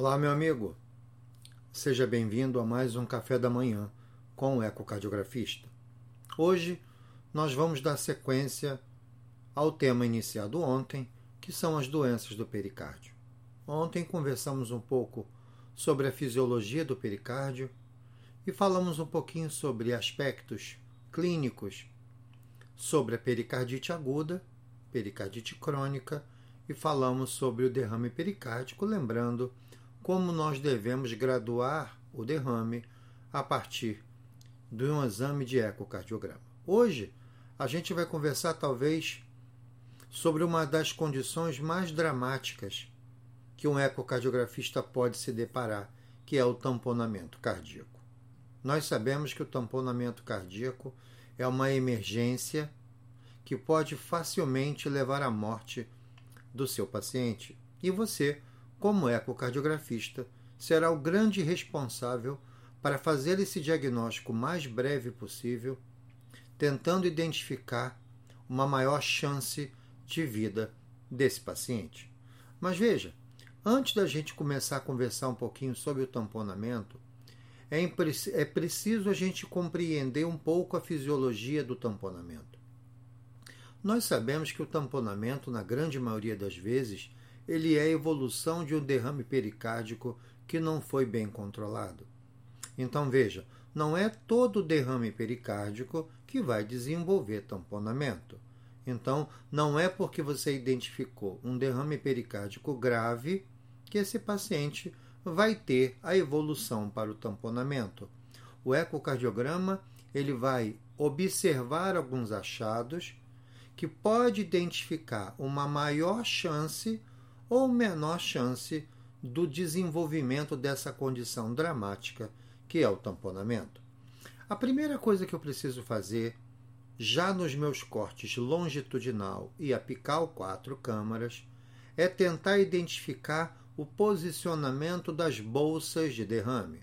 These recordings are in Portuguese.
Olá, meu amigo. Seja bem-vindo a mais um café da manhã com o ecocardiografista. Hoje nós vamos dar sequência ao tema iniciado ontem, que são as doenças do pericárdio. Ontem conversamos um pouco sobre a fisiologia do pericárdio e falamos um pouquinho sobre aspectos clínicos sobre a pericardite aguda, pericardite crônica e falamos sobre o derrame pericárdico, lembrando como nós devemos graduar o derrame a partir de um exame de ecocardiograma. Hoje, a gente vai conversar talvez sobre uma das condições mais dramáticas que um ecocardiografista pode se deparar, que é o tamponamento cardíaco. Nós sabemos que o tamponamento cardíaco é uma emergência que pode facilmente levar à morte do seu paciente. E você, como ecocardiografista, será o grande responsável para fazer esse diagnóstico mais breve possível, tentando identificar uma maior chance de vida desse paciente. Mas veja, antes da gente começar a conversar um pouquinho sobre o tamponamento, é, é preciso a gente compreender um pouco a fisiologia do tamponamento. Nós sabemos que o tamponamento, na grande maioria das vezes, ele é a evolução de um derrame pericárdico que não foi bem controlado. Então veja, não é todo derrame pericárdico que vai desenvolver tamponamento. Então, não é porque você identificou um derrame pericárdico grave que esse paciente vai ter a evolução para o tamponamento. O ecocardiograma ele vai observar alguns achados que pode identificar uma maior chance ou menor chance do desenvolvimento dessa condição dramática que é o tamponamento. A primeira coisa que eu preciso fazer, já nos meus cortes longitudinal e apical quatro câmaras, é tentar identificar o posicionamento das bolsas de derrame.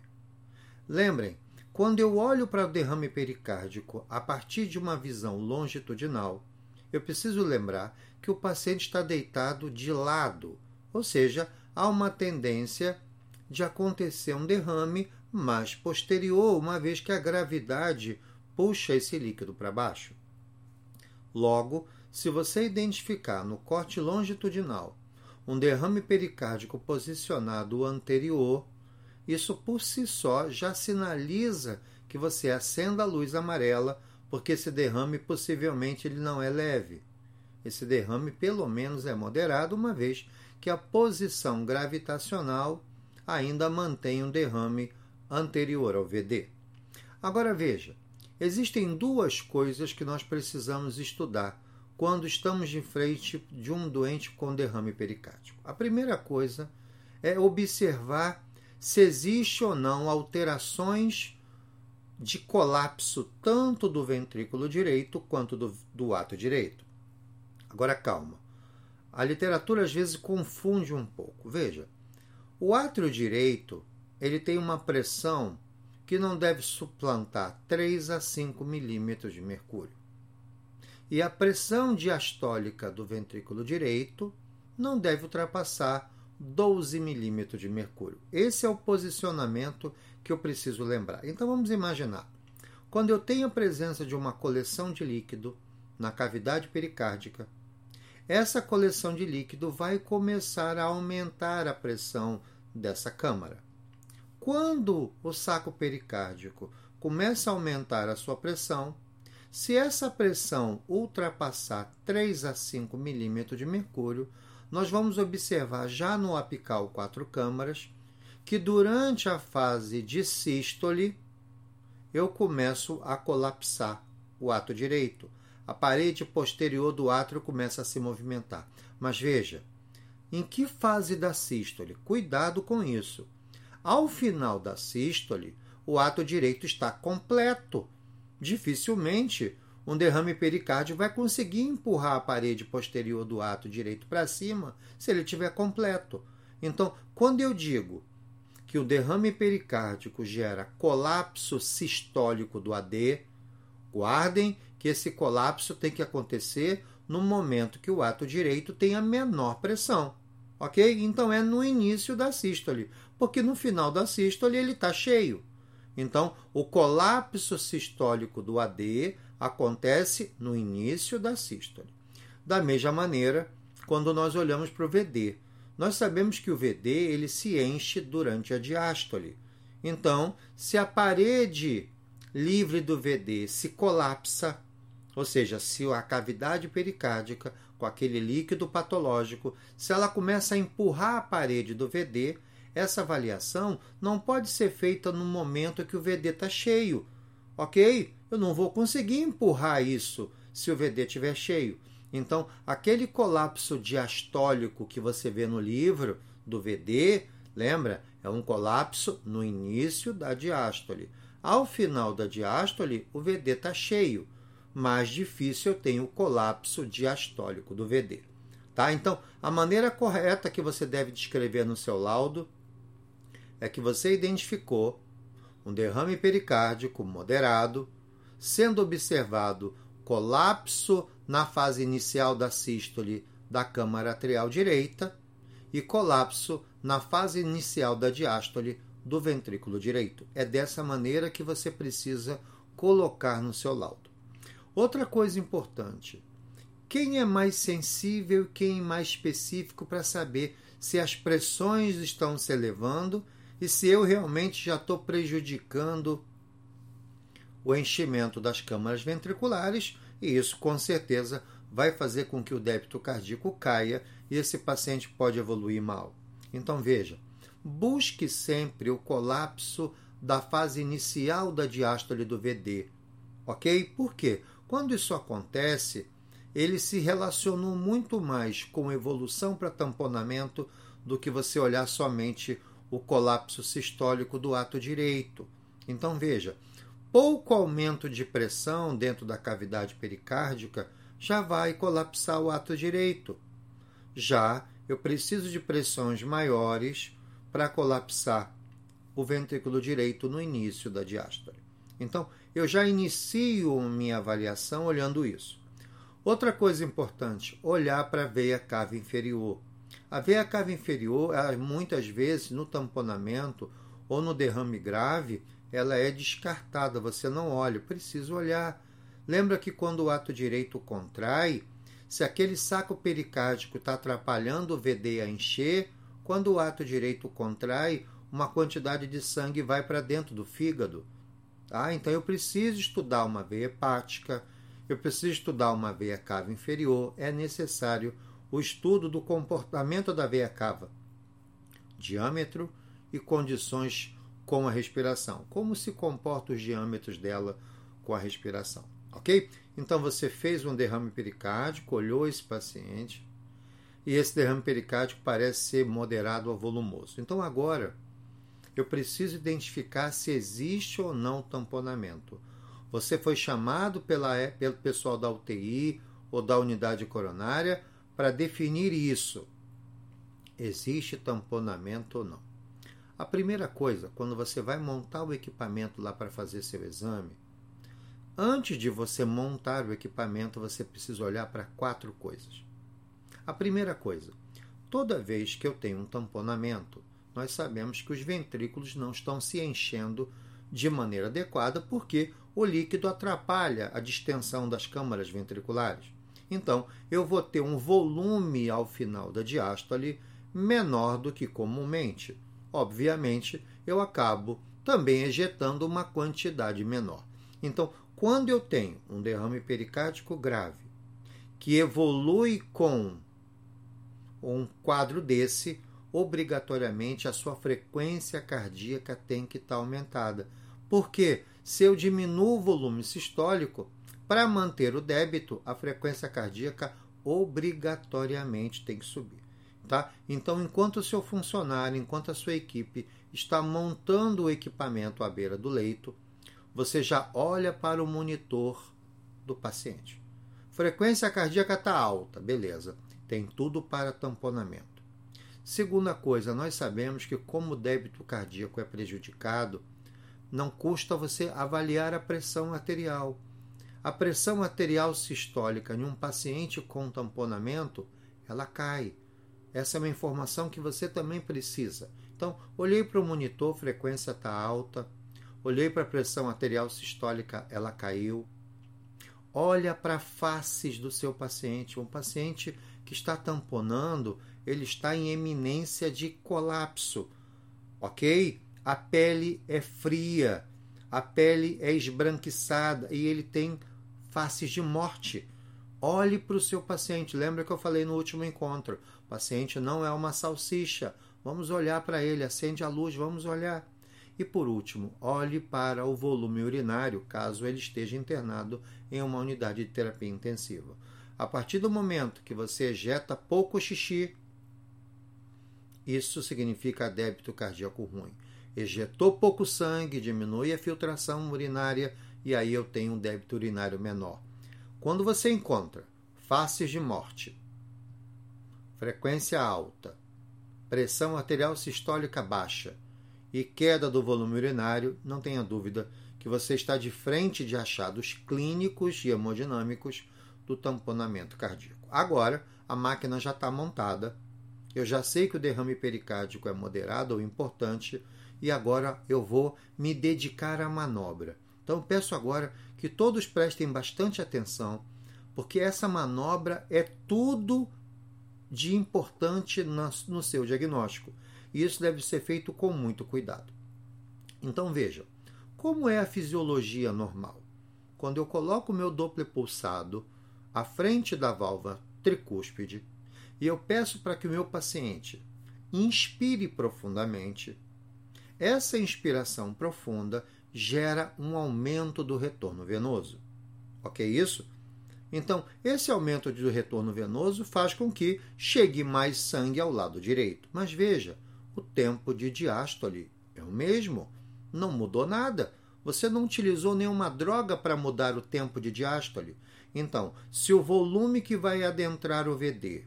Lembrem, quando eu olho para o derrame pericárdico a partir de uma visão longitudinal, eu preciso lembrar que o paciente está deitado de lado, ou seja, há uma tendência de acontecer um derrame mais posterior, uma vez que a gravidade puxa esse líquido para baixo. Logo, se você identificar no corte longitudinal um derrame pericárdico posicionado anterior, isso por si só já sinaliza que você acenda a luz amarela, porque esse derrame possivelmente ele não é leve. Esse derrame pelo menos é moderado, uma vez que a posição gravitacional ainda mantém um derrame anterior ao VD. Agora veja, existem duas coisas que nós precisamos estudar quando estamos de frente de um doente com derrame pericárdico. A primeira coisa é observar se existe ou não alterações de colapso tanto do ventrículo direito quanto do, do ato direito. Agora calma. A literatura às vezes confunde um pouco. Veja, o átrio direito ele tem uma pressão que não deve suplantar 3 a 5 milímetros de mercúrio e a pressão diastólica do ventrículo direito não deve ultrapassar 12 milímetros de mercúrio. Esse é o posicionamento que eu preciso lembrar. Então vamos imaginar. Quando eu tenho a presença de uma coleção de líquido na cavidade pericárdica, essa coleção de líquido vai começar a aumentar a pressão dessa câmara. Quando o saco pericárdico começa a aumentar a sua pressão, se essa pressão ultrapassar 3 a 5 milímetros de mercúrio, nós vamos observar já no apical quatro câmaras que durante a fase de sístole eu começo a colapsar o ato direito. A parede posterior do átrio começa a se movimentar. Mas veja, em que fase da sístole? Cuidado com isso. Ao final da sístole, o ato direito está completo dificilmente um derrame pericárdio vai conseguir empurrar a parede posterior do ato direito para cima se ele estiver completo. Então, quando eu digo que o derrame pericárdico gera colapso sistólico do AD, guardem que esse colapso tem que acontecer no momento que o ato direito tem a menor pressão. Ok? Então é no início da sístole, porque no final da sístole ele está cheio. Então, o colapso sistólico do AD acontece no início da sístole. Da mesma maneira, quando nós olhamos para o VD, nós sabemos que o VD ele se enche durante a diástole. Então, se a parede livre do VD se colapsa, ou seja, se a cavidade pericárdica com aquele líquido patológico, se ela começa a empurrar a parede do VD, essa avaliação não pode ser feita no momento que o VD está cheio, ok? Eu não vou conseguir empurrar isso se o VD estiver cheio. Então, aquele colapso diastólico que você vê no livro do VD, lembra? É um colapso no início da diástole. Ao final da diástole, o VD está cheio. Mais difícil eu tenho o colapso diastólico do VD. Tá? Então, a maneira correta que você deve descrever no seu laudo é que você identificou um derrame pericárdico moderado, sendo observado colapso na fase inicial da sístole da câmara atrial direita e colapso na fase inicial da diástole do ventrículo direito. É dessa maneira que você precisa colocar no seu laudo. Outra coisa importante: quem é mais sensível e quem é mais específico para saber se as pressões estão se elevando e se eu realmente já estou prejudicando o enchimento das câmaras ventriculares, e isso com certeza vai fazer com que o débito cardíaco caia e esse paciente pode evoluir mal. Então veja, busque sempre o colapso da fase inicial da diástole do VD, ok? Por quê? Quando isso acontece, ele se relacionou muito mais com evolução para tamponamento do que você olhar somente o colapso sistólico do ato direito. Então veja, pouco aumento de pressão dentro da cavidade pericárdica já vai colapsar o ato direito. Já eu preciso de pressões maiores para colapsar o ventrículo direito no início da diástole. Então, eu já inicio minha avaliação olhando isso. Outra coisa importante, olhar para a veia cava inferior. A veia cava inferior, muitas vezes no tamponamento ou no derrame grave, ela é descartada, você não olha, precisa olhar. Lembra que quando o ato direito contrai, se aquele saco pericárdico está atrapalhando o VD a encher, quando o ato direito contrai, uma quantidade de sangue vai para dentro do fígado. Tá? Então eu preciso estudar uma veia hepática, eu preciso estudar uma veia cava inferior, é necessário o estudo do comportamento da veia cava, diâmetro e condições com a respiração, como se comportam os diâmetros dela com a respiração, ok? Então você fez um derrame pericárdico, olhou esse paciente e esse derrame pericárdico parece ser moderado ou volumoso. Então agora eu preciso identificar se existe ou não tamponamento. Você foi chamado pela, pelo pessoal da UTI ou da unidade coronária para definir isso. Existe tamponamento ou não? A primeira coisa, quando você vai montar o equipamento lá para fazer seu exame, antes de você montar o equipamento, você precisa olhar para quatro coisas. A primeira coisa, toda vez que eu tenho um tamponamento, nós sabemos que os ventrículos não estão se enchendo de maneira adequada porque o líquido atrapalha a distensão das câmaras ventriculares. Então, eu vou ter um volume ao final da diástole menor do que comumente. Obviamente, eu acabo também ejetando uma quantidade menor. Então, quando eu tenho um derrame pericárdico grave que evolui com um quadro desse, obrigatoriamente a sua frequência cardíaca tem que estar aumentada. Porque se eu diminuo o volume sistólico, para manter o débito, a frequência cardíaca obrigatoriamente tem que subir. Tá? Então, enquanto o seu funcionário, enquanto a sua equipe está montando o equipamento à beira do leito, você já olha para o monitor do paciente. Frequência cardíaca está alta, beleza. Tem tudo para tamponamento. Segunda coisa, nós sabemos que como o débito cardíaco é prejudicado, não custa você avaliar a pressão arterial. A pressão arterial sistólica em um paciente com tamponamento, ela cai. Essa é uma informação que você também precisa. Então, olhei para o monitor, frequência está alta. Olhei para a pressão arterial sistólica, ela caiu. Olha para faces do seu paciente. Um paciente que está tamponando, ele está em eminência de colapso. Ok? A pele é fria, a pele é esbranquiçada e ele tem faces de morte. Olhe para o seu paciente. Lembra que eu falei no último encontro? O paciente não é uma salsicha. Vamos olhar para ele, acende a luz, vamos olhar. E por último, olhe para o volume urinário, caso ele esteja internado em uma unidade de terapia intensiva. A partir do momento que você ejeta pouco xixi, isso significa débito cardíaco ruim. Ejetou pouco sangue, diminui a filtração urinária e aí eu tenho um débito urinário menor. Quando você encontra faces de morte, frequência alta, pressão arterial sistólica baixa e queda do volume urinário, não tenha dúvida que você está de frente de achados clínicos e hemodinâmicos do tamponamento cardíaco. Agora, a máquina já está montada, eu já sei que o derrame pericárdico é moderado ou importante e agora eu vou me dedicar à manobra. Então peço agora que todos prestem bastante atenção, porque essa manobra é tudo de importante no seu diagnóstico. E isso deve ser feito com muito cuidado. Então vejam, como é a fisiologia normal? Quando eu coloco o meu Doppler pulsado à frente da válvula tricúspide e eu peço para que o meu paciente inspire profundamente, essa inspiração profunda gera um aumento do retorno venoso. Ok isso? Então, esse aumento do retorno venoso faz com que chegue mais sangue ao lado direito. Mas veja, o tempo de diástole é o mesmo. Não mudou nada. Você não utilizou nenhuma droga para mudar o tempo de diástole. Então, se o volume que vai adentrar o VD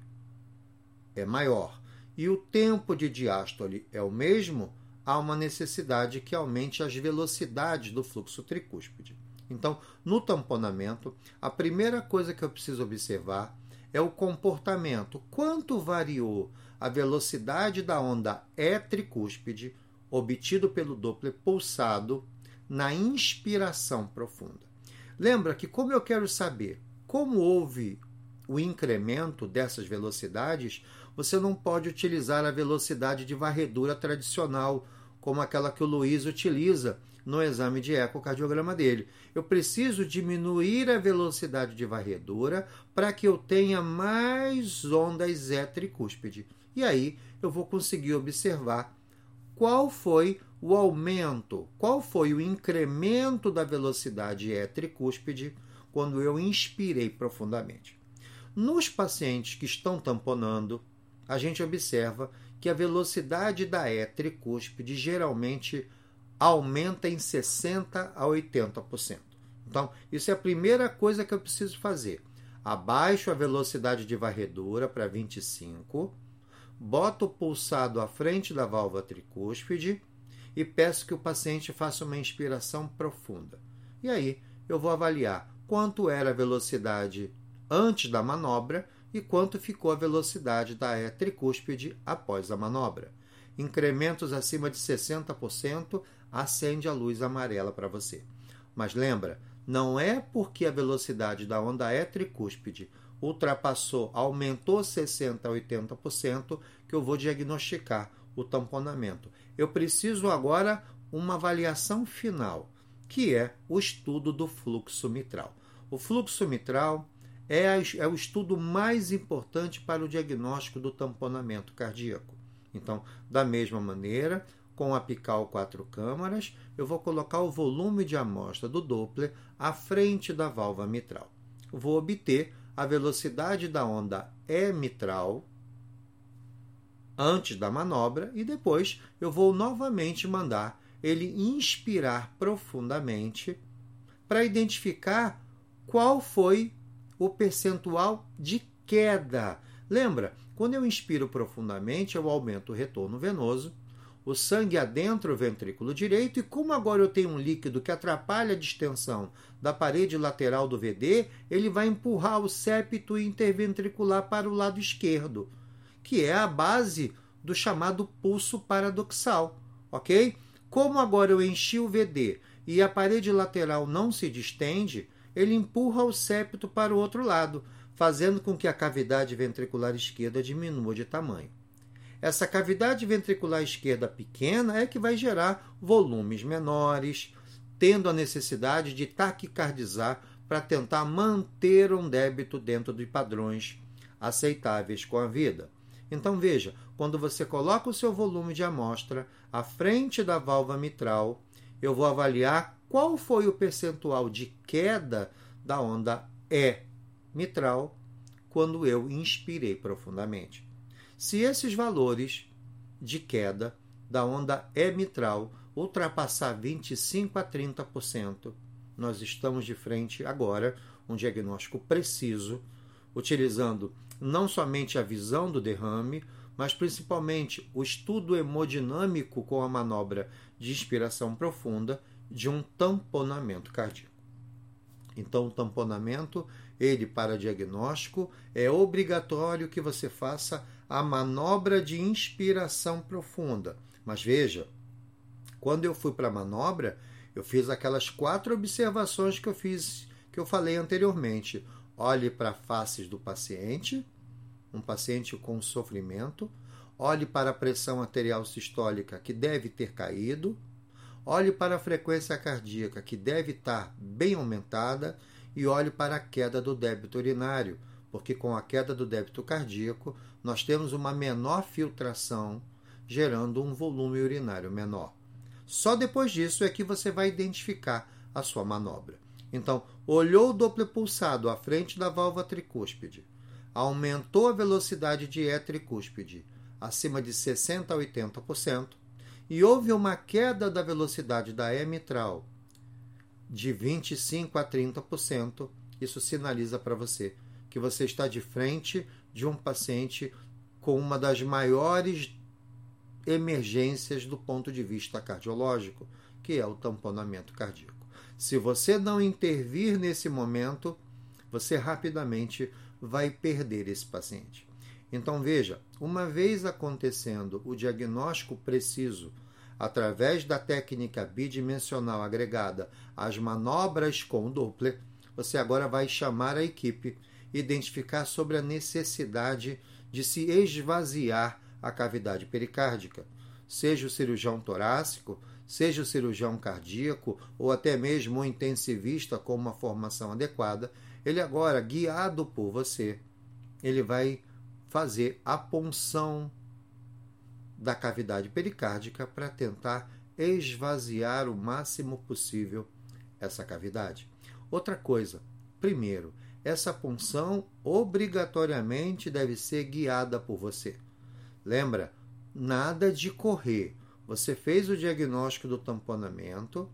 é maior e o tempo de diástole é o mesmo, há uma necessidade que aumente as velocidades do fluxo tricúspide. Então, no tamponamento, a primeira coisa que eu preciso observar é o comportamento. Quanto variou a velocidade da onda E tricúspide obtido pelo Doppler pulsado na inspiração profunda. Lembra que como eu quero saber como houve o incremento dessas velocidades, você não pode utilizar a velocidade de varredura tradicional, como aquela que o Luiz utiliza no exame de ecocardiograma dele. Eu preciso diminuir a velocidade de varredura para que eu tenha mais ondas Z tricúspide. E aí eu vou conseguir observar qual foi o aumento, qual foi o incremento da velocidade E tricúspide quando eu inspirei profundamente. Nos pacientes que estão tamponando, a gente observa que a velocidade da E tricúspide geralmente aumenta em 60% a 80%. Então, isso é a primeira coisa que eu preciso fazer. Abaixo a velocidade de varredura para 25, boto o pulsado à frente da válvula tricúspide e peço que o paciente faça uma inspiração profunda. E aí eu vou avaliar quanto era a velocidade antes da manobra e quanto ficou a velocidade da E tricúspide após a manobra. Incrementos acima de 60% acende a luz amarela para você. Mas lembra, não é porque a velocidade da onda é tricúspide ultrapassou, aumentou 60% a 80% que eu vou diagnosticar o tamponamento. Eu preciso agora uma avaliação final, que é o estudo do fluxo mitral. O fluxo mitral é, é o estudo mais importante para o diagnóstico do tamponamento cardíaco. Então, da mesma maneira, com a apical quatro câmaras, eu vou colocar o volume de amostra do Doppler à frente da válvula mitral. Vou obter a velocidade da onda E mitral antes da manobra e depois eu vou novamente mandar ele inspirar profundamente para identificar qual foi o percentual de queda. Lembra, quando eu inspiro profundamente, eu aumento o retorno venoso o sangue adentra o ventrículo direito e como agora eu tenho um líquido que atrapalha a distensão da parede lateral do VD, ele vai empurrar o septo interventricular para o lado esquerdo, que é a base do chamado pulso paradoxal, ok? Como agora eu enchi o VD e a parede lateral não se distende, ele empurra o septo para o outro lado, fazendo com que a cavidade ventricular esquerda diminua de tamanho. Essa cavidade ventricular esquerda pequena é que vai gerar volumes menores, tendo a necessidade de taquicardizar para tentar manter um débito dentro de padrões aceitáveis com a vida. Então veja, quando você coloca o seu volume de amostra à frente da válvula mitral, eu vou avaliar qual foi o percentual de queda da onda E mitral quando eu inspirei profundamente. Se esses valores de queda da onda E mitral ultrapassar 25 a 30%, nós estamos de frente agora um diagnóstico preciso, utilizando não somente a visão do derrame, mas principalmente o estudo hemodinâmico com a manobra de inspiração profunda de um tamponamento cardíaco. Então, o tamponamento, ele para diagnóstico, é obrigatório que você faça a manobra de inspiração profunda. Mas veja, quando eu fui para a manobra, eu fiz aquelas quatro observações que eu fiz, que eu falei anteriormente. Olhe para faces do paciente, um paciente com sofrimento. Olhe para a pressão arterial sistólica, que deve ter caído. Olhe para a frequência cardíaca, que deve estar bem aumentada. E olhe para a queda do débito urinário, porque com a queda do débito cardíaco, nós temos uma menor filtração, gerando um volume urinário menor. Só depois disso é que você vai identificar a sua manobra. Então, olhou o Doppler pulsado à frente da válvula tricúspide, aumentou a velocidade de E tricúspide acima de 60 a 80% e houve uma queda da velocidade da E mitral de 25 a 30%, isso sinaliza para você que você está de frente de um paciente com uma das maiores emergências do ponto de vista cardiológico, que é o tamponamento cardíaco. Se você não intervir nesse momento, você rapidamente vai perder esse paciente. Então veja, uma vez acontecendo o diagnóstico preciso através da técnica bidimensional agregada às manobras com Doppler, você agora vai chamar a equipe, identificar sobre a necessidade de se esvaziar a cavidade pericárdica, seja o cirurgião torácico, seja o cirurgião cardíaco ou até mesmo o intensivista com uma formação adequada, ele agora, guiado por você, ele vai fazer a punção da cavidade pericárdica para tentar esvaziar o máximo possível essa cavidade. Outra coisa, primeiro, essa punção obrigatoriamente deve ser guiada por você. Lembra? Nada de correr. Você fez o diagnóstico do tamponamento,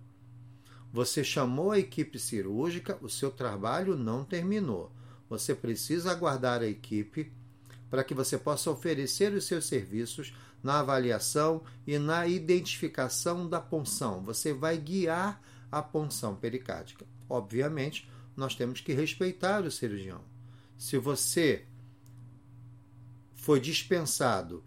você chamou a equipe cirúrgica, o seu trabalho não terminou. Você precisa aguardar a equipe para que você possa oferecer os seus serviços na avaliação e na identificação da punção. Você vai guiar a punção pericárdica. Obviamente, nós temos que respeitar o cirurgião. Se você foi dispensado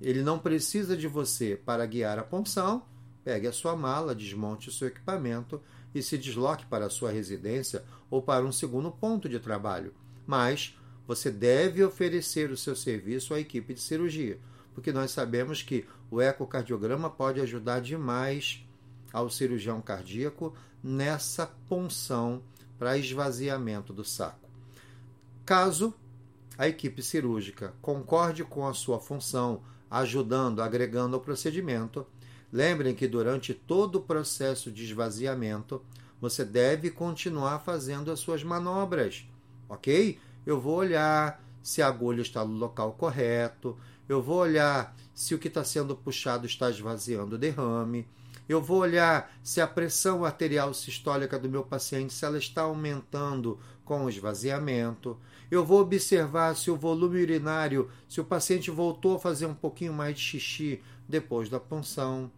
ele não precisa de você para guiar a punção. Pegue a sua mala, desmonte o seu equipamento e se desloque para a sua residência ou para um segundo ponto de trabalho. Mas você deve oferecer o seu serviço à equipe de cirurgia, porque nós sabemos que o ecocardiograma pode ajudar demais ao cirurgião cardíaco nessa punção para esvaziamento do saco. Caso a equipe cirúrgica concorde com a sua função ajudando, agregando ao procedimento. Lembrem que durante todo o processo de esvaziamento, você deve continuar fazendo as suas manobras, ok? Eu vou olhar se a agulha está no local correto, eu vou olhar se o que está sendo puxado está esvaziando o derrame, eu vou olhar se a pressão arterial sistólica do meu paciente se ela está aumentando com o esvaziamento. Eu vou observar se o volume urinário, se o paciente voltou a fazer um pouquinho mais de xixi depois da punção.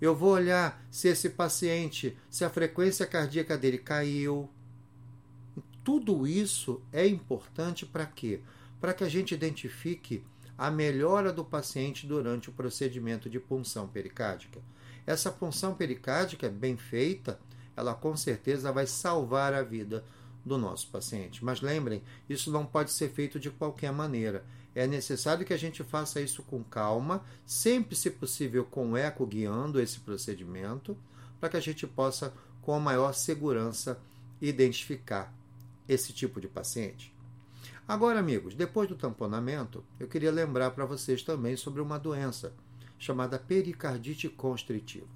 Eu vou olhar se esse paciente, se a frequência cardíaca dele caiu. Tudo isso é importante para quê? Para que a gente identifique a melhora do paciente durante o procedimento de punção pericárdica. Essa punção pericárdica bem feita, ela com certeza vai salvar a vida do nosso paciente. Mas lembrem, isso não pode ser feito de qualquer maneira. É necessário que a gente faça isso com calma, sempre, se possível, com eco guiando esse procedimento, para que a gente possa, com a maior segurança, identificar esse tipo de paciente. Agora, amigos, depois do tamponamento, eu queria lembrar para vocês também sobre uma doença chamada pericardite constritiva.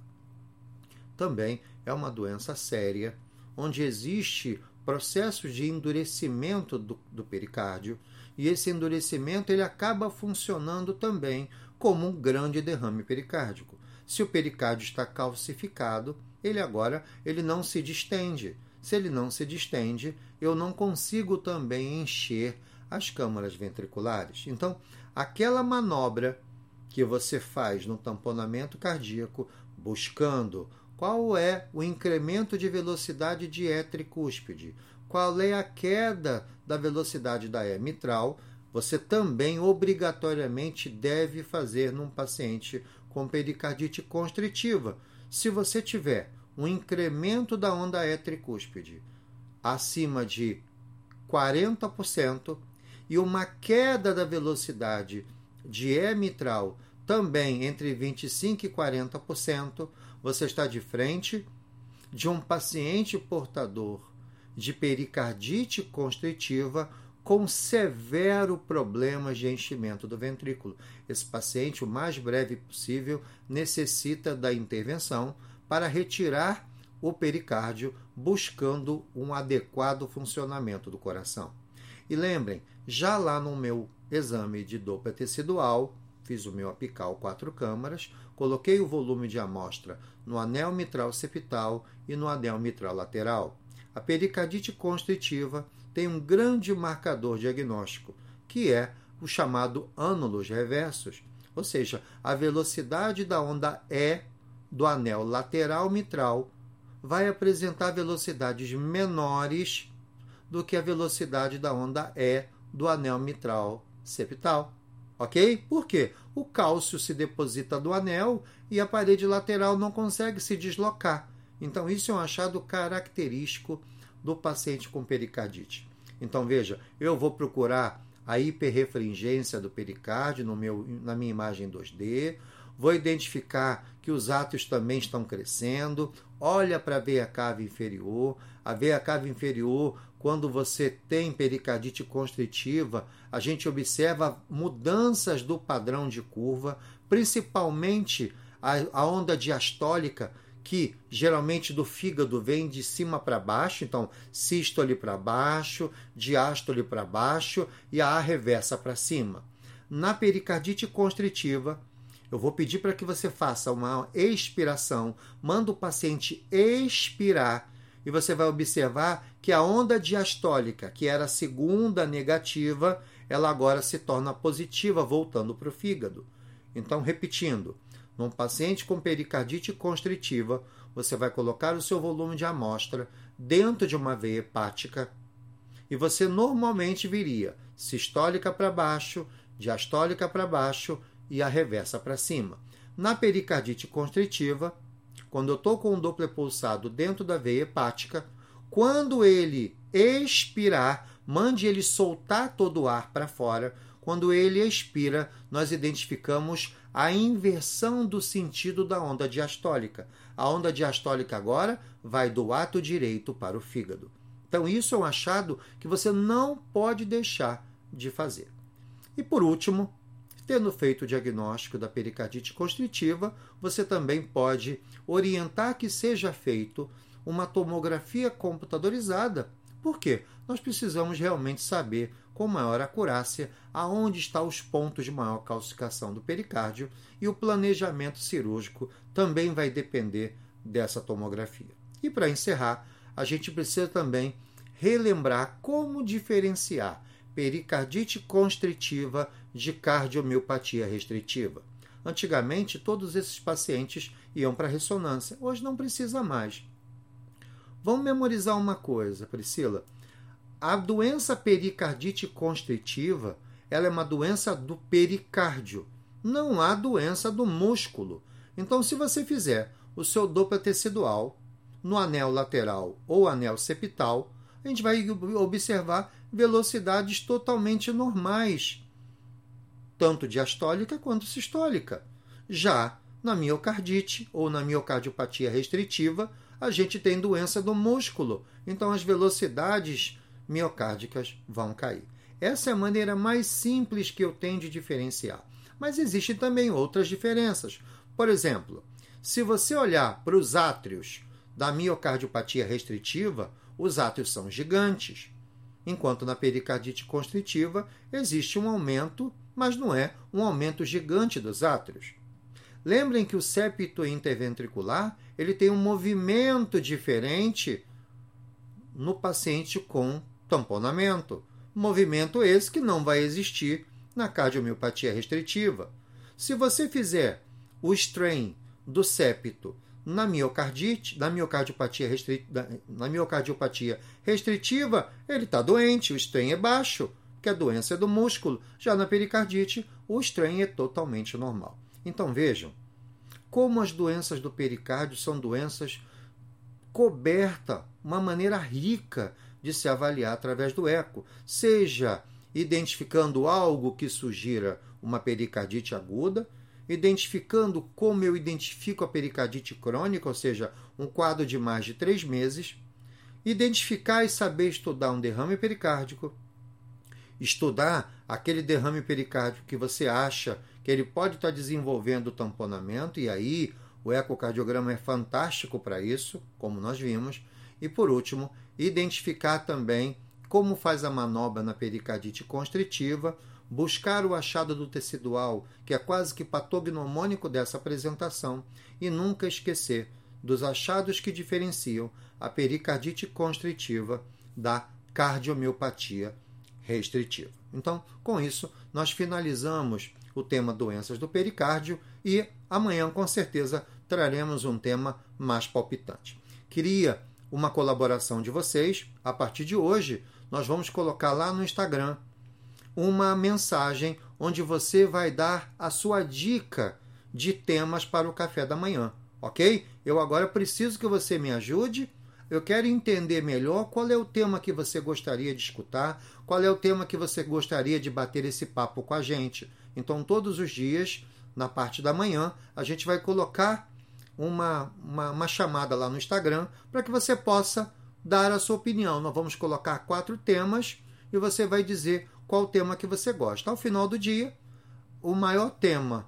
Também é uma doença séria, onde existe processos de endurecimento do, do pericárdio e esse endurecimento ele acaba funcionando também como um grande derrame pericárdico. Se o pericárdio está calcificado, ele agora ele não se distende. Se ele não se distende, eu não consigo também encher as câmaras ventriculares. Então, aquela manobra que você faz no tamponamento cardíaco, buscando qual é o incremento de velocidade de tricúspide, qual é a queda da velocidade da E mitral, você também obrigatoriamente deve fazer num paciente com pericardite constritiva. Se você tiver um incremento da onda E tricúspide acima de 40% e uma queda da velocidade de E mitral também entre 25% e 40%, você está de frente de um paciente portador de pericardite constritiva com severo problema de enchimento do ventrículo. Esse paciente, o mais breve possível, necessita da intervenção para retirar o pericárdio, buscando um adequado funcionamento do coração. E lembrem, já lá no meu exame de Doppler tecidual, fiz o meu apical quatro câmaras, coloquei o volume de amostra no anel mitral septal e no anel mitral lateral. A pericardite constritiva tem um grande marcador diagnóstico, que é o chamado ânulos reversos, ou seja, a velocidade da onda E do anel lateral mitral vai apresentar velocidades menores do que a velocidade da onda E do anel mitral septal. Ok? Por quê? O cálcio se deposita do anel e a parede lateral não consegue se deslocar. Então, isso é um achado característico do paciente com pericardite. Então, veja, eu vou procurar a hiperrefringência do pericárdio no meu, na minha imagem 2D, vou identificar que os átomos também estão crescendo, olha para a veia cava inferior, a veia cava inferior, quando você tem pericardite constritiva, a gente observa mudanças do padrão de curva, principalmente a, a onda diastólica, que geralmente do fígado vem de cima para baixo, então sístole para baixo, diástole para baixo e a reversa para cima. Na pericardite constritiva, eu vou pedir para que você faça uma expiração, manda o paciente expirar e você vai observar que a onda diastólica, que era a segunda negativa, ela agora se torna positiva, voltando para o fígado. Então, repetindo, num paciente com pericardite constritiva, você vai colocar o seu volume de amostra dentro de uma veia hepática e você normalmente viria sistólica para baixo, diastólica para baixo e a reversa para cima. Na pericardite constritiva, quando eu estou com um Doppler pulsado dentro da veia hepática, quando ele expirar, mande ele soltar todo o ar para fora. Quando ele expira, nós identificamos a inversão do sentido da onda diastólica. A onda diastólica agora vai do ato direito para o fígado. Então, isso é um achado que você não pode deixar de fazer. E por último, Tendo feito o diagnóstico da pericardite constritiva, você também pode orientar que seja feito uma tomografia computadorizada. Por quê? Nós precisamos realmente saber com maior acurácia aonde estão os pontos de maior calcificação do pericárdio e o planejamento cirúrgico também vai depender dessa tomografia. E para encerrar, a gente precisa também relembrar como diferenciar pericardite constritiva de cardiomiopatia restritiva. Antigamente, todos esses pacientes iam para ressonância, hoje não precisa mais. Vamos memorizar uma coisa, Priscila. A doença pericardite constritiva ela é uma doença do pericárdio. Não há doença do músculo. Então, se você fizer o seu Doppler tecidual no anel lateral ou anel septal, a gente vai observar velocidades totalmente normais, tanto diastólica quanto sistólica. Já na miocardite ou na miocardiopatia restritiva, a gente tem doença do músculo, então as velocidades miocárdicas vão cair. Essa é a maneira mais simples que eu tenho de diferenciar. Mas existem também outras diferenças. Por exemplo, se você olhar para os átrios da miocardiopatia restritiva, os átrios são gigantes, enquanto na pericardite constritiva existe um aumento, mas não é um aumento gigante dos átrios. Lembrem que o septo interventricular ele tem um movimento diferente no paciente com tamponamento. Movimento esse que não vai existir na cardiomiopatia restritiva. Se você fizer o strain do septo na miocardite, na miocardiopatia, restri... na miocardiopatia restritiva, ele está doente, o strain é baixo, que a doença é do músculo. Já na pericardite, o strain é totalmente normal. Então vejam como as doenças do pericárdio são doenças coberta, uma maneira rica de se avaliar através do eco, seja identificando algo que sugira uma pericardite aguda, identificando como eu identifico a pericardite crônica, ou seja, um quadro de mais de três meses, identificar e saber estudar um derrame pericárdico, estudar aquele derrame pericárdico que você acha que ele pode estar desenvolvendo tamponamento, e aí o ecocardiograma é fantástico para isso, como nós vimos, e por último, identificar também como faz a manobra na pericardite constritiva, buscar o achado do tecidual, que é quase que patognomônico dessa apresentação, e nunca esquecer dos achados que diferenciam a pericardite constritiva da cardiomiopatia restritiva. Então, com isso, nós finalizamos o tema doenças do pericárdio e amanhã, com certeza, traremos um tema mais palpitante. Queria uma colaboração de vocês. A partir de hoje, nós vamos colocar lá no Instagram uma mensagem onde você vai dar a sua dica de temas para o café da manhã, ok? Eu agora preciso que você me ajude. Eu quero entender melhor qual é o tema que você gostaria de escutar, qual é o tema que você gostaria de bater esse papo com a gente. Então, todos os dias, na parte da manhã, a gente vai colocar uma, uma, uma chamada lá no Instagram para que você possa dar a sua opinião. Nós vamos colocar quatro temas e você vai dizer qual tema que você gosta. Ao final do dia, o maior tema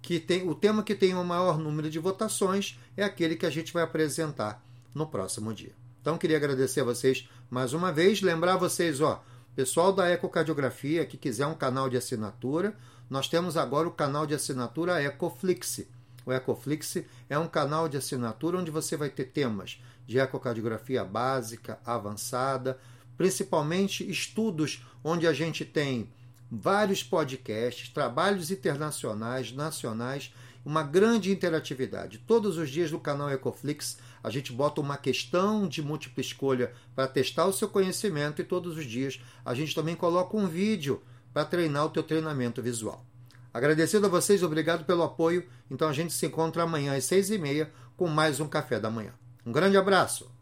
que tem o tema que tem o maior número de votações é aquele que a gente vai apresentar no próximo dia. Então queria agradecer a vocês mais uma vez, lembrar vocês, ó, pessoal da Ecocardiografia que quiser um canal de assinatura, nós temos agora o canal de assinatura Ecoflix. O Ecoflix é um canal de assinatura onde você vai ter temas de ecocardiografia básica, avançada, principalmente estudos onde a gente tem vários podcasts, trabalhos internacionais, nacionais, uma grande interatividade. Todos os dias no canal Ecoflix a gente bota uma questão de múltipla escolha para testar o seu conhecimento e todos os dias a gente também coloca um vídeo para treinar o teu treinamento visual. Agradecido a vocês, obrigado pelo apoio. Então a gente se encontra amanhã às seis e meia com mais um Café da Manhã. Um grande abraço!